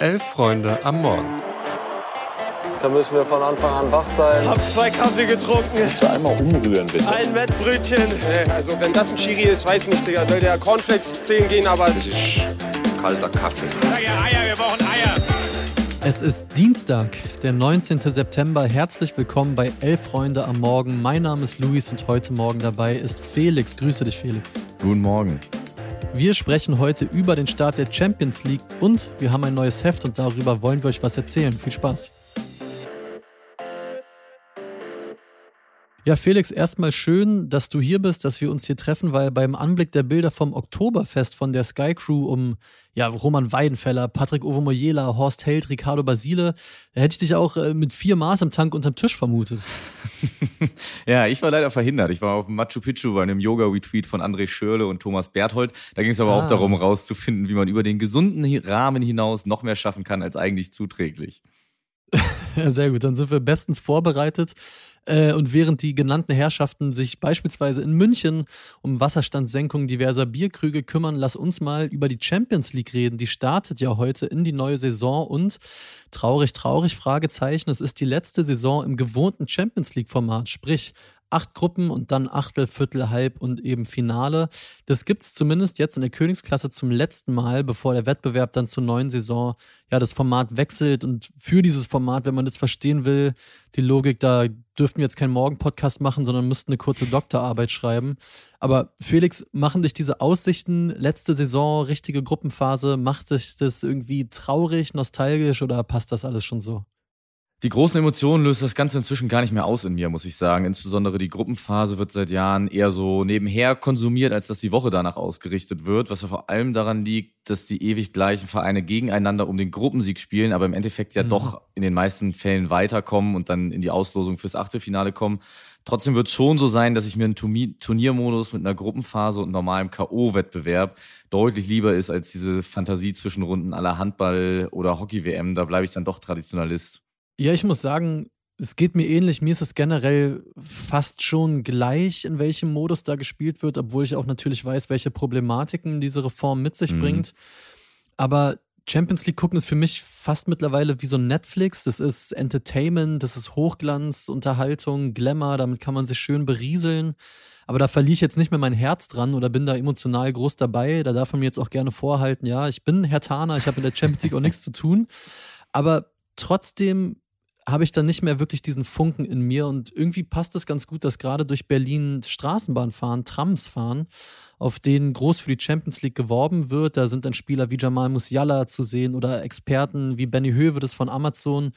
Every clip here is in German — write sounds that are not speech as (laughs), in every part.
Elf Freunde am Morgen. Da müssen wir von Anfang an wach sein. Hab zwei Kaffee getrunken. Kannst du einmal umrühren, bitte? Ein Wettbrötchen. Also wenn das ein Schiri ist, weiß nicht, Digga. Soll der Cornflakes 10 gehen, aber... Das ist kalter Kaffee. Sag ja Eier, wir brauchen Eier. Es ist Dienstag, der 19. September. Herzlich willkommen bei Elf Freunde am Morgen. Mein Name ist Luis und heute Morgen dabei ist Felix. Grüße dich, Felix. Guten Morgen. Wir sprechen heute über den Start der Champions League und wir haben ein neues Heft und darüber wollen wir euch was erzählen. Viel Spaß. Ja, Felix, erstmal schön, dass du hier bist, dass wir uns hier treffen, weil beim Anblick der Bilder vom Oktoberfest von der Sky Crew um ja, Roman Weidenfeller, Patrick Ovomoyela, Horst Held, Ricardo Basile, da hätte ich dich auch äh, mit vier Maß im Tank unterm Tisch vermutet. (laughs) ja, ich war leider verhindert. Ich war auf Machu Picchu bei einem Yoga-Retweet von André Schörle und Thomas Berthold. Da ging es aber ah. auch darum, rauszufinden, wie man über den gesunden Rahmen hinaus noch mehr schaffen kann als eigentlich zuträglich. ja, (laughs) sehr gut. Dann sind wir bestens vorbereitet. Äh, und während die genannten Herrschaften sich beispielsweise in München um Wasserstandssenkung diverser Bierkrüge kümmern, lass uns mal über die Champions League reden. Die startet ja heute in die neue Saison und traurig, traurig, Fragezeichen, es ist die letzte Saison im gewohnten Champions League-Format, sprich acht Gruppen und dann Achtel, Viertel, Halb und eben Finale. Das gibt es zumindest jetzt in der Königsklasse zum letzten Mal, bevor der Wettbewerb dann zur neuen Saison ja das Format wechselt. Und für dieses Format, wenn man das verstehen will, die Logik, da dürften wir jetzt keinen Morgen-Podcast machen, sondern müssten eine kurze Doktorarbeit schreiben. Aber Felix, machen dich diese Aussichten, letzte Saison, richtige Gruppenphase, macht dich das irgendwie traurig, nostalgisch oder passt das alles schon so? Die großen Emotionen löst das Ganze inzwischen gar nicht mehr aus in mir, muss ich sagen. Insbesondere die Gruppenphase wird seit Jahren eher so nebenher konsumiert, als dass die Woche danach ausgerichtet wird, was ja vor allem daran liegt, dass die ewig gleichen Vereine gegeneinander um den Gruppensieg spielen, aber im Endeffekt ja mhm. doch in den meisten Fällen weiterkommen und dann in die Auslosung fürs Achtelfinale kommen. Trotzdem wird es schon so sein, dass ich mir einen Turniermodus mit einer Gruppenphase und normalem K.O.-Wettbewerb deutlich lieber ist als diese Fantasie zwischen Runden aller Handball- oder Hockey-WM. Da bleibe ich dann doch Traditionalist. Ja, ich muss sagen, es geht mir ähnlich. Mir ist es generell fast schon gleich, in welchem Modus da gespielt wird, obwohl ich auch natürlich weiß, welche Problematiken diese Reform mit sich mhm. bringt. Aber Champions League gucken ist für mich fast mittlerweile wie so ein Netflix. Das ist Entertainment, das ist Hochglanz, Unterhaltung, Glamour, damit kann man sich schön berieseln. Aber da verliere ich jetzt nicht mehr mein Herz dran oder bin da emotional groß dabei. Da darf man mir jetzt auch gerne vorhalten, ja, ich bin Herr Tana, ich habe mit der Champions League auch nichts zu tun. Aber trotzdem habe ich dann nicht mehr wirklich diesen Funken in mir und irgendwie passt es ganz gut, dass gerade durch Berlin Straßenbahn fahren, Trams fahren, auf denen groß für die Champions League geworben wird. Da sind dann Spieler wie Jamal Musiala zu sehen oder Experten wie Benny Höwe, das von Amazon.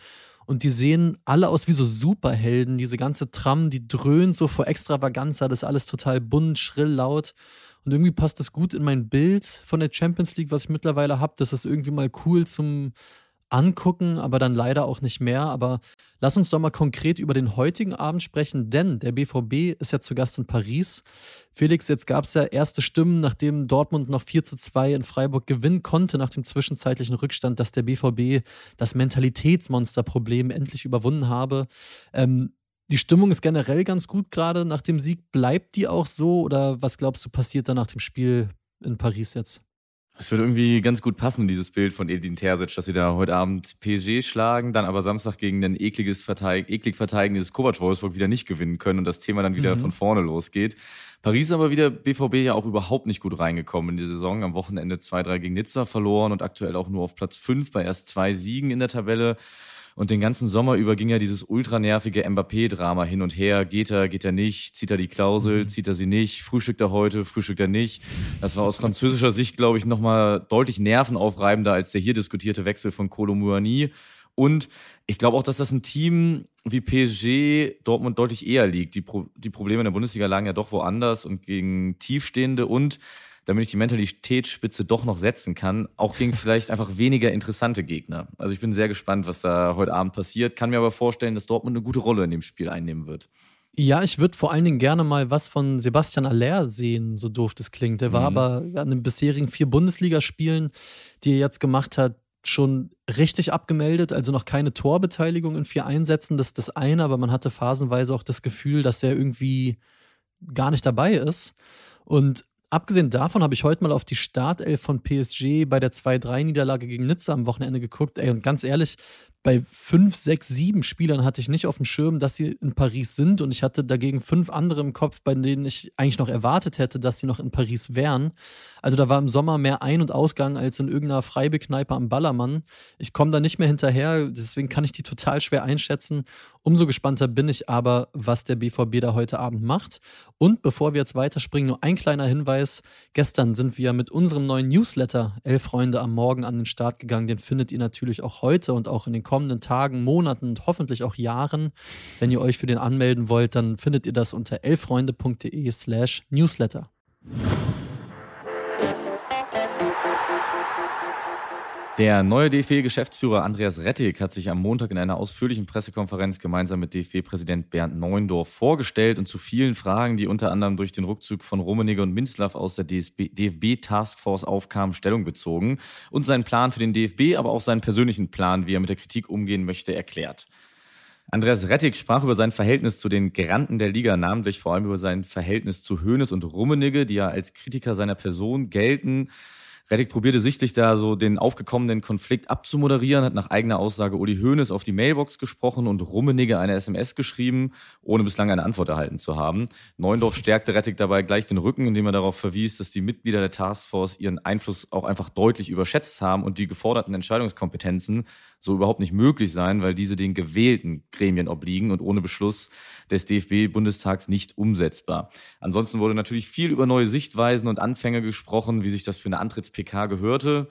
Und die sehen alle aus wie so Superhelden. Diese ganze Tram, die dröhnt so vor Extravaganza, das ist alles total bunt, schrill, laut. Und irgendwie passt das gut in mein Bild von der Champions League, was ich mittlerweile habe. Das ist irgendwie mal cool zum angucken, aber dann leider auch nicht mehr. Aber lass uns doch mal konkret über den heutigen Abend sprechen, denn der BVB ist ja zu Gast in Paris. Felix, jetzt gab es ja erste Stimmen, nachdem Dortmund noch 4 zu 2 in Freiburg gewinnen konnte nach dem zwischenzeitlichen Rückstand, dass der BVB das Mentalitätsmonsterproblem endlich überwunden habe. Ähm, die Stimmung ist generell ganz gut gerade nach dem Sieg. Bleibt die auch so oder was glaubst du passiert da nach dem Spiel in Paris jetzt? Es würde irgendwie ganz gut passen, dieses Bild von Edin Terzic, dass sie da heute Abend PSG schlagen, dann aber Samstag gegen ein ekliges Verteig eklig verteidigendes Kovac-Wolfsburg wieder nicht gewinnen können und das Thema dann wieder mhm. von vorne losgeht. Paris ist aber wieder BVB ja auch überhaupt nicht gut reingekommen in die Saison. Am Wochenende 2-3 gegen Nizza verloren und aktuell auch nur auf Platz 5 bei erst zwei Siegen in der Tabelle. Und den ganzen Sommer über ging ja dieses ultranervige Mbappé-Drama hin und her. Geht er, geht er nicht? Zieht er die Klausel? Mhm. Zieht er sie nicht? Frühstückt er heute? Frühstückt er nicht? Das war aus französischer Sicht, glaube ich, nochmal deutlich nervenaufreibender als der hier diskutierte Wechsel von Kolo Muani. Und ich glaube auch, dass das ein Team wie PSG Dortmund deutlich eher liegt. Die, Pro die Probleme in der Bundesliga lagen ja doch woanders und gegen Tiefstehende und damit ich die Mentalitätsspitze doch noch setzen kann, auch gegen vielleicht einfach weniger interessante Gegner. Also ich bin sehr gespannt, was da heute Abend passiert, kann mir aber vorstellen, dass Dortmund eine gute Rolle in dem Spiel einnehmen wird. Ja, ich würde vor allen Dingen gerne mal was von Sebastian Aller sehen, so doof das klingt. Der war mhm. aber an den bisherigen vier Bundesligaspielen, die er jetzt gemacht hat, schon richtig abgemeldet, also noch keine Torbeteiligung in vier Einsätzen, das ist das eine, aber man hatte phasenweise auch das Gefühl, dass er irgendwie gar nicht dabei ist. Und abgesehen davon habe ich heute mal auf die Startelf von PSG bei der 2-3-Niederlage gegen Nizza am Wochenende geguckt. Ey, und ganz ehrlich, bei fünf, sechs, sieben Spielern hatte ich nicht auf dem Schirm, dass sie in Paris sind. Und ich hatte dagegen fünf andere im Kopf, bei denen ich eigentlich noch erwartet hätte, dass sie noch in Paris wären. Also da war im Sommer mehr Ein- und Ausgang als in irgendeiner Freibekneipe am Ballermann. Ich komme da nicht mehr hinterher, deswegen kann ich die total schwer einschätzen. Umso gespannter bin ich aber, was der BVB da heute Abend macht. Und bevor wir jetzt weiterspringen, nur ein kleiner Hinweis. Gestern sind wir mit unserem neuen Newsletter Elf Freunde am Morgen an den Start gegangen. Den findet ihr natürlich auch heute und auch in den kommenden Tagen, Monaten und hoffentlich auch Jahren. Wenn ihr euch für den anmelden wollt, dann findet ihr das unter elffreunde.de slash newsletter. Der neue DFB-Geschäftsführer Andreas Rettig hat sich am Montag in einer ausführlichen Pressekonferenz gemeinsam mit DFB-Präsident Bernd Neuendorf vorgestellt und zu vielen Fragen, die unter anderem durch den Rückzug von Rummenigge und Minzlaff aus der DFB-Taskforce aufkamen, Stellung bezogen und seinen Plan für den DFB, aber auch seinen persönlichen Plan, wie er mit der Kritik umgehen möchte, erklärt. Andreas Rettig sprach über sein Verhältnis zu den Granden der Liga, namentlich vor allem über sein Verhältnis zu Hoeneß und Rummenigge, die ja als Kritiker seiner Person gelten. Reddick probierte sichtlich da so den aufgekommenen Konflikt abzumoderieren, hat nach eigener Aussage Uli Hoeneß auf die Mailbox gesprochen und Rummenigge eine SMS geschrieben, ohne bislang eine Antwort erhalten zu haben. Neundorf stärkte Reddick dabei gleich den Rücken, indem er darauf verwies, dass die Mitglieder der Taskforce ihren Einfluss auch einfach deutlich überschätzt haben und die geforderten Entscheidungskompetenzen so überhaupt nicht möglich seien, weil diese den gewählten Gremien obliegen und ohne Beschluss des DFB-Bundestags nicht umsetzbar. Ansonsten wurde natürlich viel über neue Sichtweisen und Anfänge gesprochen, wie sich das für eine Antritts-PK gehörte.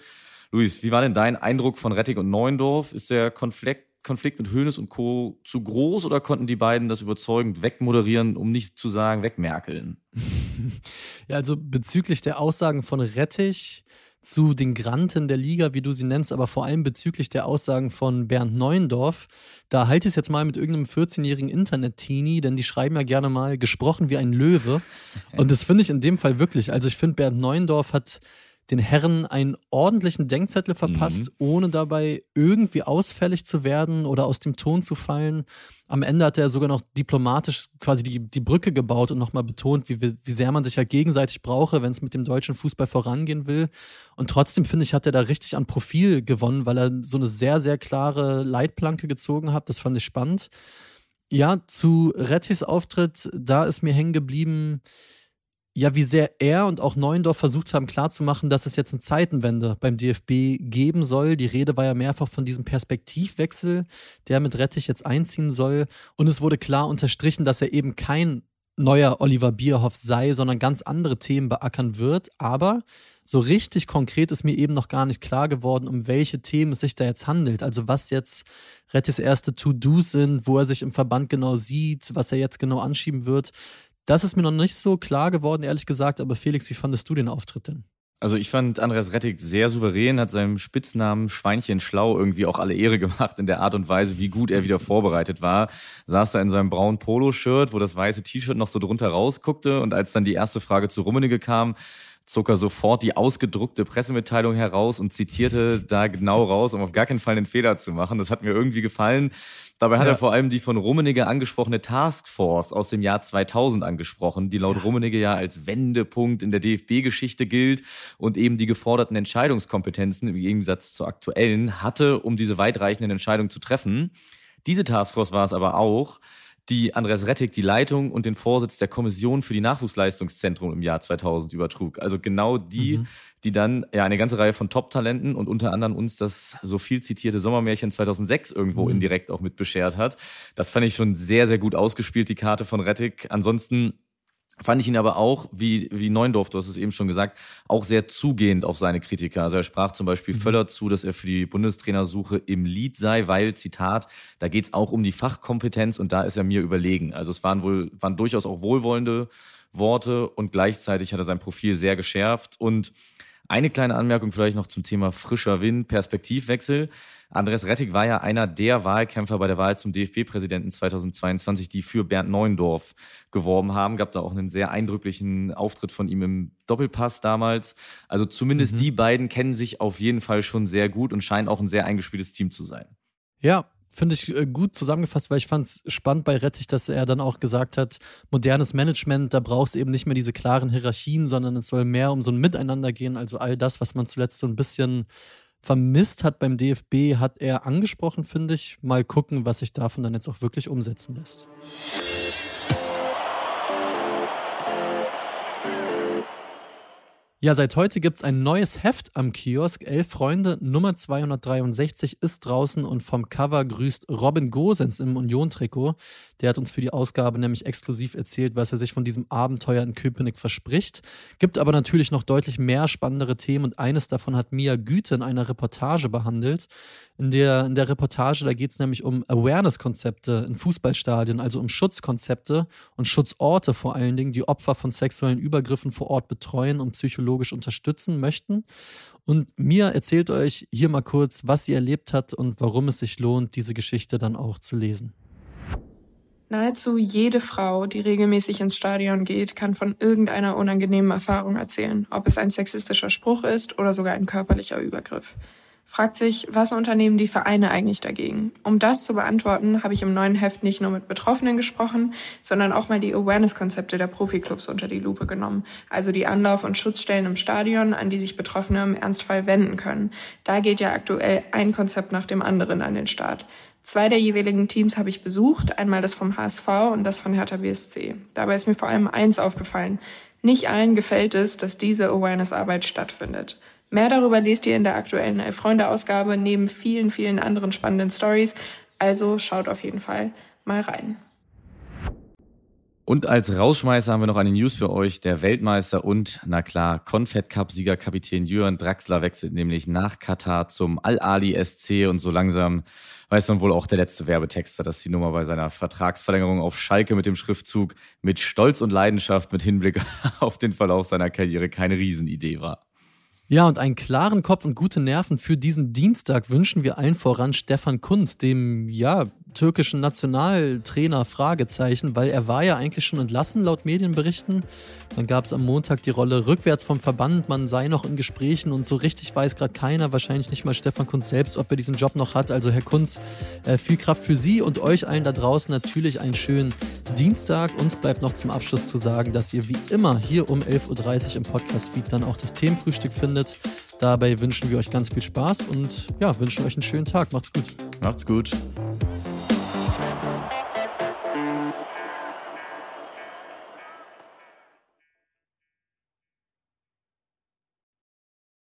Luis, wie war denn dein Eindruck von Rettig und Neuendorf? Ist der Konflikt Konflikt mit Hönes und Co. zu groß oder konnten die beiden das überzeugend wegmoderieren, um nicht zu sagen wegmerkeln? (laughs) ja, also bezüglich der Aussagen von Rettich zu den Granten der Liga, wie du sie nennst, aber vor allem bezüglich der Aussagen von Bernd Neuendorf. Da halte ich es jetzt mal mit irgendeinem 14-jährigen Internet-Teenie, denn die schreiben ja gerne mal gesprochen wie ein Löwe. (laughs) Und das finde ich in dem Fall wirklich. Also ich finde, Bernd Neuendorf hat den Herren einen ordentlichen Denkzettel verpasst, mhm. ohne dabei irgendwie ausfällig zu werden oder aus dem Ton zu fallen. Am Ende hat er sogar noch diplomatisch quasi die, die Brücke gebaut und nochmal betont, wie, wie sehr man sich ja gegenseitig brauche, wenn es mit dem deutschen Fußball vorangehen will. Und trotzdem finde ich, hat er da richtig an Profil gewonnen, weil er so eine sehr, sehr klare Leitplanke gezogen hat. Das fand ich spannend. Ja, zu Rettis Auftritt, da ist mir hängen geblieben, ja, wie sehr er und auch Neuendorf versucht haben klarzumachen, dass es jetzt eine Zeitenwende beim DFB geben soll. Die Rede war ja mehrfach von diesem Perspektivwechsel, der mit Rettich jetzt einziehen soll. Und es wurde klar unterstrichen, dass er eben kein neuer Oliver Bierhoff sei, sondern ganz andere Themen beackern wird. Aber so richtig konkret ist mir eben noch gar nicht klar geworden, um welche Themen es sich da jetzt handelt. Also was jetzt Rettis erste To-Dos sind, wo er sich im Verband genau sieht, was er jetzt genau anschieben wird. Das ist mir noch nicht so klar geworden, ehrlich gesagt. Aber Felix, wie fandest du den Auftritt denn? Also ich fand Andreas Rettig sehr souverän, hat seinem Spitznamen Schweinchen Schlau irgendwie auch alle Ehre gemacht in der Art und Weise, wie gut er wieder vorbereitet war. Saß da in seinem braunen Poloshirt, wo das weiße T-Shirt noch so drunter rausguckte und als dann die erste Frage zu Rummenigge kam, zog er sofort die ausgedruckte Pressemitteilung heraus und zitierte da genau raus, um auf gar keinen Fall einen Fehler zu machen. Das hat mir irgendwie gefallen. Dabei hat ja. er vor allem die von Rummenigge angesprochene Taskforce aus dem Jahr 2000 angesprochen, die laut ja. Rummenigge ja als Wendepunkt in der DFB-Geschichte gilt und eben die geforderten Entscheidungskompetenzen im Gegensatz zur aktuellen hatte, um diese weitreichenden Entscheidungen zu treffen. Diese Taskforce war es aber auch, die Andreas Rettig die Leitung und den Vorsitz der Kommission für die Nachwuchsleistungszentrum im Jahr 2000 übertrug. Also genau die, mhm. die dann ja eine ganze Reihe von Top-Talenten und unter anderem uns das so viel zitierte Sommermärchen 2006 irgendwo mhm. indirekt auch mit beschert hat. Das fand ich schon sehr, sehr gut ausgespielt, die Karte von Rettig. Ansonsten fand ich ihn aber auch, wie, wie Neundorf, du hast es eben schon gesagt, auch sehr zugehend auf seine Kritiker. Also er sprach zum Beispiel mhm. Völler zu, dass er für die Bundestrainersuche im Lied sei, weil, Zitat, da geht's auch um die Fachkompetenz und da ist er mir überlegen. Also es waren wohl, waren durchaus auch wohlwollende Worte und gleichzeitig hat er sein Profil sehr geschärft und eine kleine Anmerkung vielleicht noch zum Thema frischer Wind, Perspektivwechsel. Andres Rettig war ja einer der Wahlkämpfer bei der Wahl zum DFB-Präsidenten 2022, die für Bernd Neuendorf geworben haben. Gab da auch einen sehr eindrücklichen Auftritt von ihm im Doppelpass damals. Also zumindest mhm. die beiden kennen sich auf jeden Fall schon sehr gut und scheinen auch ein sehr eingespieltes Team zu sein. Ja, finde ich äh, gut zusammengefasst, weil ich fand es spannend bei Rettich, dass er dann auch gesagt hat, modernes Management, da brauchst eben nicht mehr diese klaren Hierarchien, sondern es soll mehr um so ein Miteinander gehen. Also all das, was man zuletzt so ein bisschen vermisst hat beim DFB, hat er angesprochen, finde ich. Mal gucken, was sich davon dann jetzt auch wirklich umsetzen lässt. Ja, seit heute gibt's ein neues Heft am Kiosk. Elf Freunde, Nummer 263 ist draußen und vom Cover grüßt Robin Gosens im Union-Trikot. Der hat uns für die Ausgabe nämlich exklusiv erzählt, was er sich von diesem Abenteuer in Köpenick verspricht. Gibt aber natürlich noch deutlich mehr spannendere Themen und eines davon hat Mia Güte in einer Reportage behandelt. In der, in der Reportage, da geht es nämlich um Awareness-Konzepte in Fußballstadien, also um Schutzkonzepte und Schutzorte vor allen Dingen, die Opfer von sexuellen Übergriffen vor Ort betreuen und psychologisch unterstützen möchten. Und Mia erzählt euch hier mal kurz, was sie erlebt hat und warum es sich lohnt, diese Geschichte dann auch zu lesen. Nahezu jede Frau, die regelmäßig ins Stadion geht, kann von irgendeiner unangenehmen Erfahrung erzählen, ob es ein sexistischer Spruch ist oder sogar ein körperlicher Übergriff fragt sich, was unternehmen die Vereine eigentlich dagegen? Um das zu beantworten, habe ich im neuen Heft nicht nur mit Betroffenen gesprochen, sondern auch mal die Awareness-Konzepte der Profiklubs unter die Lupe genommen. Also die Anlauf- und Schutzstellen im Stadion, an die sich Betroffene im Ernstfall wenden können. Da geht ja aktuell ein Konzept nach dem anderen an den Start. Zwei der jeweiligen Teams habe ich besucht, einmal das vom HSV und das von Hertha BSC. Dabei ist mir vor allem eins aufgefallen. Nicht allen gefällt es, dass diese Awareness-Arbeit stattfindet. Mehr darüber lest ihr in der aktuellen Elf-Freunde-Ausgabe neben vielen, vielen anderen spannenden Stories. Also schaut auf jeden Fall mal rein. Und als Rausschmeißer haben wir noch eine News für euch. Der Weltmeister und, na klar, Confed Cup-Sieger Kapitän Jürgen Draxler wechselt nämlich nach Katar zum Al-Ali SC und so langsam weiß dann wohl auch der letzte Werbetexter, dass die Nummer bei seiner Vertragsverlängerung auf Schalke mit dem Schriftzug mit Stolz und Leidenschaft mit Hinblick (laughs) auf den Verlauf seiner Karriere keine Riesenidee war. Ja, und einen klaren Kopf und gute Nerven für diesen Dienstag wünschen wir allen voran Stefan Kunz, dem, ja, türkischen Nationaltrainer Fragezeichen, weil er war ja eigentlich schon entlassen laut Medienberichten. Dann gab es am Montag die Rolle rückwärts vom Verband, man sei noch in Gesprächen und so richtig weiß gerade keiner, wahrscheinlich nicht mal Stefan Kunz selbst, ob er diesen Job noch hat. Also Herr Kunz, äh, viel Kraft für Sie und euch allen da draußen natürlich einen schönen Dienstag. Uns bleibt noch zum Abschluss zu sagen, dass ihr wie immer hier um 11.30 Uhr im Podcast-Feed dann auch das Themenfrühstück findet. Dabei wünschen wir euch ganz viel Spaß und ja, wünschen euch einen schönen Tag. Macht's gut. Macht's gut.